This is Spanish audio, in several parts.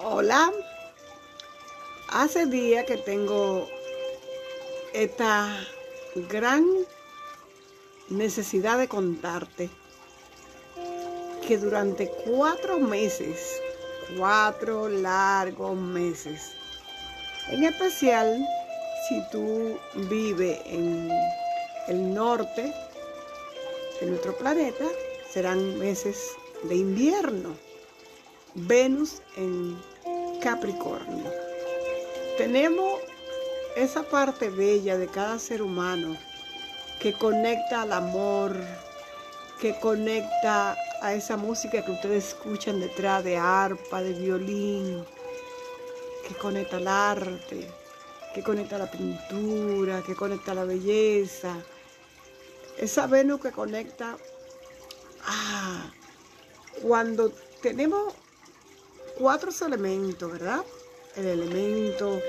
Hola, hace días que tengo esta gran necesidad de contarte que durante cuatro meses, cuatro largos meses, en especial si tú vives en el norte de nuestro planeta, serán meses de invierno. Venus en Capricornio. Tenemos esa parte bella de cada ser humano que conecta al amor, que conecta a esa música que ustedes escuchan detrás de arpa, de violín, que conecta al arte, que conecta a la pintura, que conecta a la belleza. Esa Venus que conecta ah, cuando tenemos cuatro elementos, ¿verdad? El elemento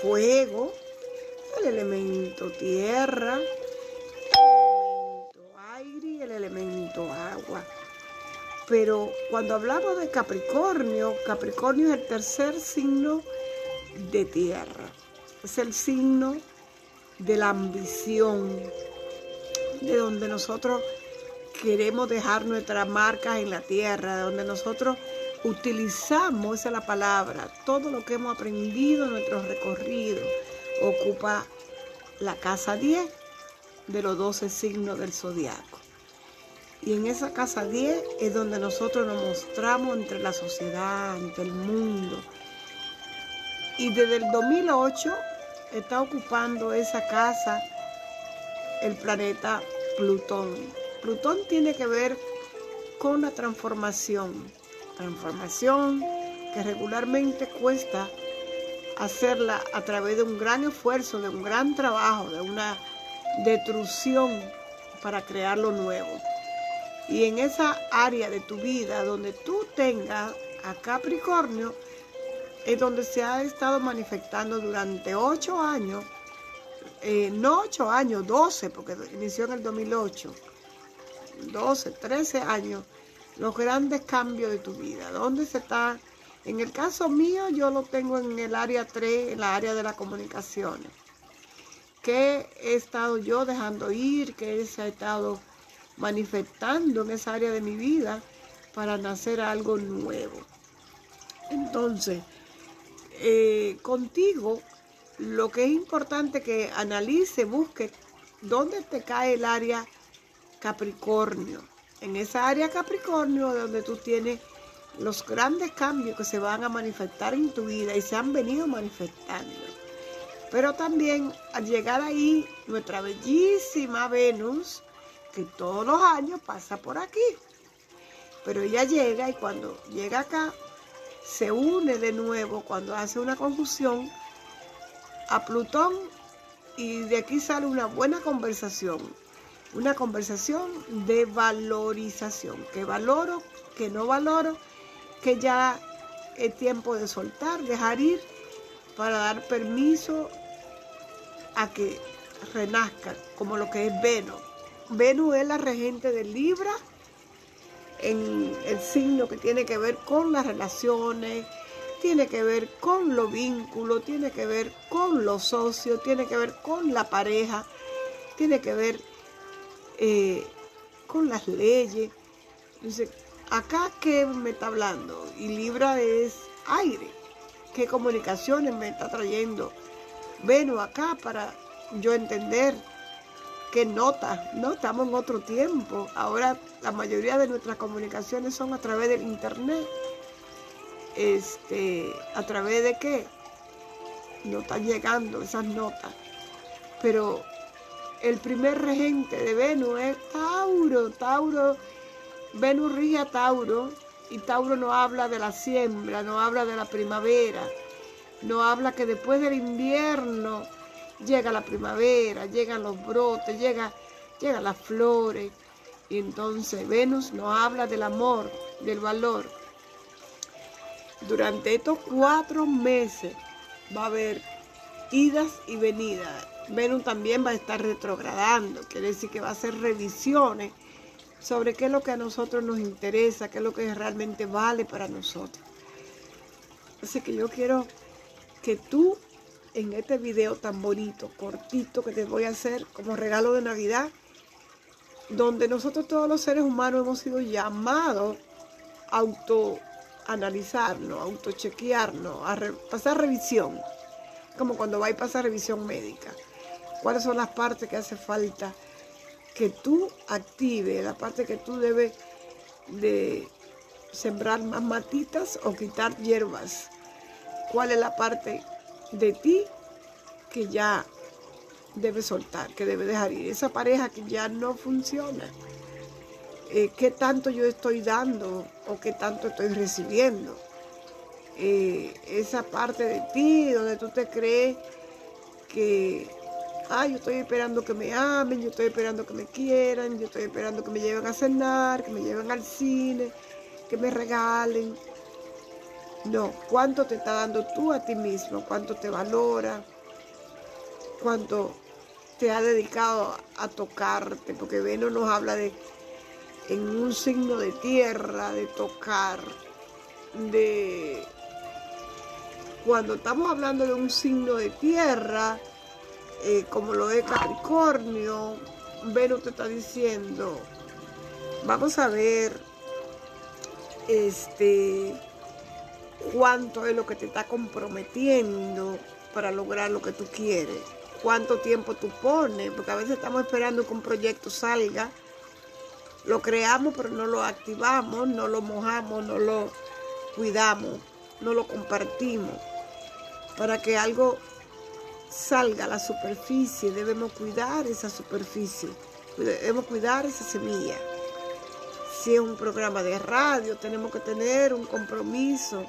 fuego, el elemento tierra, el elemento aire y el elemento agua. Pero cuando hablamos de Capricornio, Capricornio es el tercer signo de tierra. Es el signo de la ambición, de donde nosotros queremos dejar nuestras marcas en la tierra, de donde nosotros utilizamos, esa es la palabra, todo lo que hemos aprendido en nuestro recorrido ocupa la casa 10 de los 12 signos del zodiaco. Y en esa casa 10 es donde nosotros nos mostramos entre la sociedad, entre el mundo. Y desde el 2008 está ocupando esa casa el planeta Plutón. Plutón tiene que ver con la transformación, transformación que regularmente cuesta hacerla a través de un gran esfuerzo, de un gran trabajo, de una detrucción para crear lo nuevo. Y en esa área de tu vida donde tú tengas a Capricornio, es donde se ha estado manifestando durante ocho años, eh, no ocho años, doce, porque inició en el 2008, doce, trece años, los grandes cambios de tu vida. ¿Dónde se está? En el caso mío, yo lo tengo en el área 3, en la área de las comunicaciones. ¿Qué he estado yo dejando ir? ¿Qué se ha estado manifestando en esa área de mi vida para nacer algo nuevo? Entonces, eh, contigo, lo que es importante que analice, busque dónde te cae el área Capricornio en esa área Capricornio donde tú tienes los grandes cambios que se van a manifestar en tu vida y se han venido manifestando. Pero también al llegar ahí, nuestra bellísima Venus, que todos los años pasa por aquí. Pero ella llega y cuando llega acá, se une de nuevo cuando hace una conjunción a Plutón y de aquí sale una buena conversación una conversación de valorización, que valoro, que no valoro, que ya es tiempo de soltar, dejar ir, para dar permiso a que renazca, como lo que es Venus. Venus es la regente de Libra, en el signo que tiene que ver con las relaciones, tiene que ver con los vínculos, tiene que ver con los socios, tiene que ver con la pareja, tiene que ver eh, con las leyes. Dice, acá qué me está hablando y Libra es aire. ¿Qué comunicaciones me está trayendo? Vengo acá para yo entender qué nota. No estamos en otro tiempo. Ahora la mayoría de nuestras comunicaciones son a través del internet. Este, a través de qué? No están llegando esas notas. Pero el primer regente de Venus es Tauro. Tauro, Venus rige a Tauro y Tauro no habla de la siembra, no habla de la primavera, no habla que después del invierno llega la primavera, llegan los brotes, llega, llegan las flores. Y entonces Venus no habla del amor, del valor. Durante estos cuatro meses va a haber idas y venidas Venus también va a estar retrogradando, quiere decir que va a hacer revisiones sobre qué es lo que a nosotros nos interesa, qué es lo que realmente vale para nosotros. Así que yo quiero que tú en este video tan bonito, cortito que te voy a hacer como regalo de Navidad, donde nosotros todos los seres humanos hemos sido llamados a autoanalizarnos, a autochequearnos, a pasar revisión, como cuando va a pasar revisión médica. ¿Cuáles son las partes que hace falta que tú actives, la parte que tú debes de sembrar más matitas o quitar hierbas? ¿Cuál es la parte de ti que ya debe soltar, que debe dejar ir. Esa pareja que ya no funciona. Eh, ¿Qué tanto yo estoy dando o qué tanto estoy recibiendo? Eh, esa parte de ti donde tú te crees que, ah, yo estoy esperando que me amen, yo estoy esperando que me quieran, yo estoy esperando que me lleven a cenar, que me lleven al cine, que me regalen. No, ¿cuánto te está dando tú a ti mismo? ¿Cuánto te valora? ¿Cuánto te ha dedicado a tocarte? Porque Venus nos habla de en un signo de tierra, de tocar, de... Cuando estamos hablando de un signo de tierra, eh, como lo es Capricornio, Venus te está diciendo, vamos a ver, este cuánto es lo que te está comprometiendo para lograr lo que tú quieres, cuánto tiempo tú pones, porque a veces estamos esperando que un proyecto salga, lo creamos pero no lo activamos, no lo mojamos, no lo cuidamos, no lo compartimos. Para que algo salga a la superficie debemos cuidar esa superficie, debemos cuidar esa semilla. Si es un programa de radio, tenemos que tener un compromiso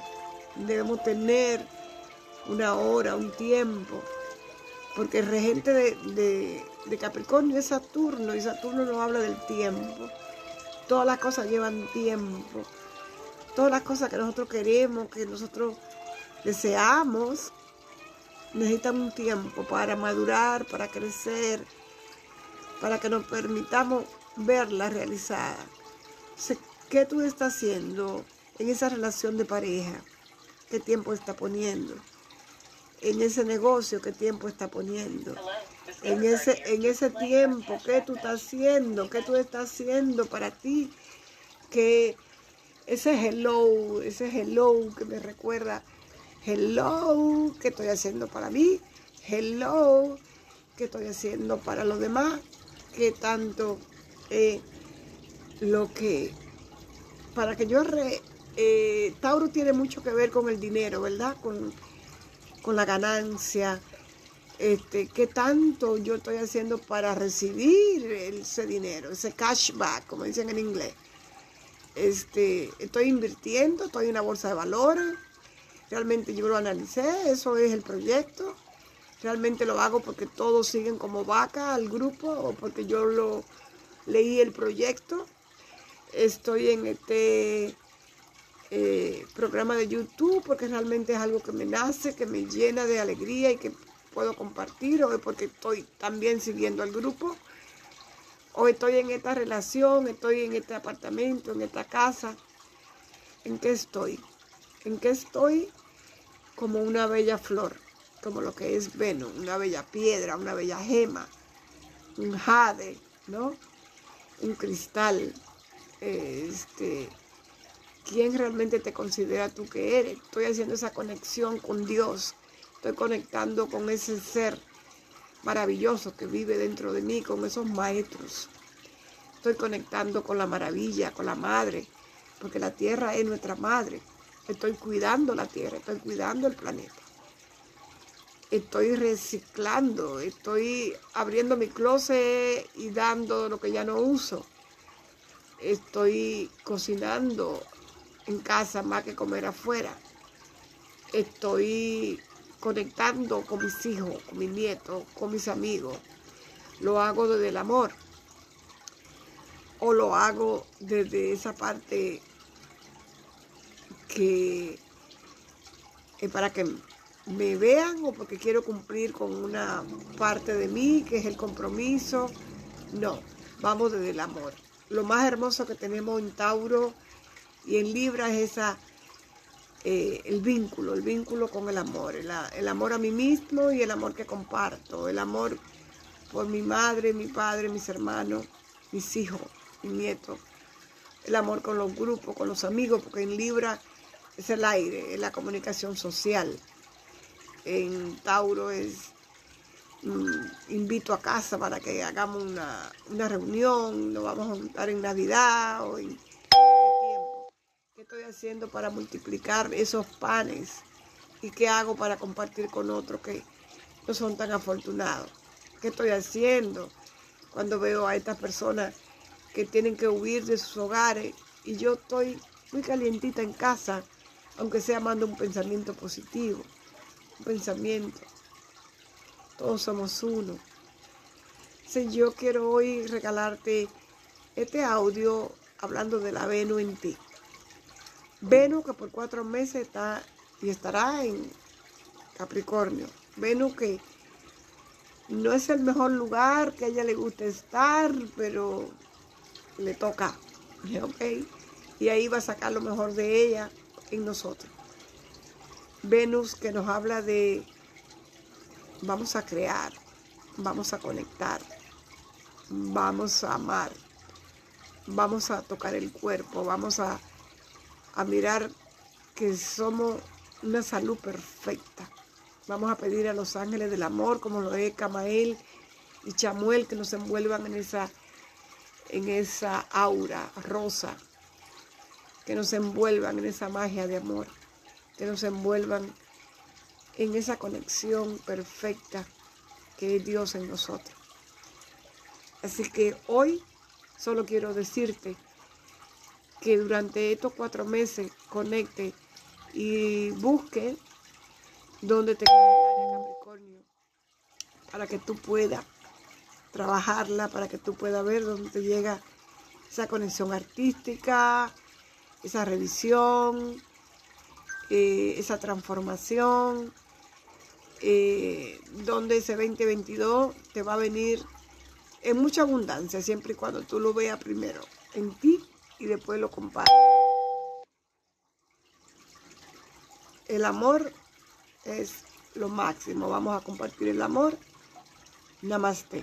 debemos tener una hora, un tiempo, porque el regente de, Capricornio es Saturno y Saturno nos habla del tiempo. Todas las cosas llevan tiempo. Todas las cosas que nosotros queremos, que nosotros deseamos, necesitan un tiempo para madurar, para crecer, para que nos permitamos verla realizada. ¿Qué tú estás haciendo en esa relación de pareja? qué tiempo está poniendo. En ese negocio, qué tiempo está poniendo. En ese, en ese tiempo, qué tú estás haciendo, qué tú estás haciendo para ti. Que ese hello, ese hello que me recuerda, hello, ¿qué estoy haciendo para mí? Hello, ¿qué estoy haciendo para los demás? ¿Qué tanto lo que, para que yo re, eh, Tauro tiene mucho que ver con el dinero, ¿verdad? Con, la ganancia. Este, ¿Qué tanto yo estoy haciendo para recibir ese dinero, ese cashback, como dicen en inglés? Este, estoy invirtiendo, estoy en una bolsa de valores. Realmente yo lo analicé, eso es el proyecto. Realmente lo hago porque todos siguen como vaca al grupo o porque yo lo leí el proyecto. Estoy en este eh, programa de YouTube porque realmente es algo que me nace, que me llena de alegría y que puedo compartir, o porque estoy también siguiendo al grupo, o estoy en esta relación, estoy en este apartamento, en esta casa. ¿En qué estoy? ¿En qué estoy? Como una bella flor, como lo que es Venus, una bella piedra, una bella gema, un jade, ¿no? Un cristal, este, quién realmente te considera tú que eres. Estoy haciendo esa conexión con Dios. Estoy conectando con ese ser maravilloso que vive dentro de mí, con esos maestros. Estoy conectando con la maravilla, con la madre, porque la tierra es nuestra madre. Estoy cuidando la tierra, estoy cuidando el planeta. Estoy reciclando, estoy abriendo mi closet y dando lo que ya no uso. Estoy cocinando, en casa más que comer afuera. Estoy conectando con mis hijos, con mis nietos, con mis amigos. Lo hago desde el amor. O lo hago desde esa parte que es para que me vean o porque quiero cumplir con una parte de mí, que es el compromiso. No, vamos desde el amor. Lo más hermoso que tenemos en Tauro y en Libra es esa eh, el vínculo, el vínculo con el amor, el, el, amor a mí mismo y el amor que comparto, el amor por mi madre, mi padre, mis hermanos, mis hijos, mis nietos, el amor con los grupos, con los amigos, porque en Libra es el aire, es la comunicación social. En Tauro es mm, invito a casa para que hagamos una, una, reunión, nos vamos a juntar en Navidad o en tiempo. ¿Qué estoy haciendo para multiplicar esos panes? ¿Y qué hago para compartir con otros que no son tan afortunados? ¿Qué estoy haciendo cuando veo a estas personas que tienen que huir de sus hogares y yo estoy muy calientita en casa, aunque sea mando un pensamiento positivo, un pensamiento. Todos somos uno. Si yo quiero hoy regalarte este audio hablando de la Venus en ti. Venus que por cuatro meses está y estará en Capricornio. Venus que no es el mejor lugar que a ella le guste estar, pero le toca, ¿ok? Y ahí va a sacar lo mejor de ella en nosotros. Venus que nos habla de vamos a crear, vamos a conectar, vamos a amar, vamos a tocar el cuerpo, vamos a, a mirar que somos una salud perfecta. Vamos a pedir a los ángeles del amor, como lo es Camael y Chamuel, que nos envuelvan en esa en esa aura rosa, que nos envuelvan en esa magia de amor, que nos envuelvan en esa conexión perfecta que es Dios en nosotros. Así que hoy solo quiero decirte que durante estos cuatro meses conecte y busque donde te cae Capricornio para que tú puedas trabajarla para que tú puedas ver dónde te llega esa conexión artística, esa revisión, eh, esa transformación, eh, donde ese 2022 te va a venir en mucha abundancia, siempre y cuando tú lo veas primero en ti y después lo compartas. El amor es lo máximo. Vamos a compartir el amor. Namaste.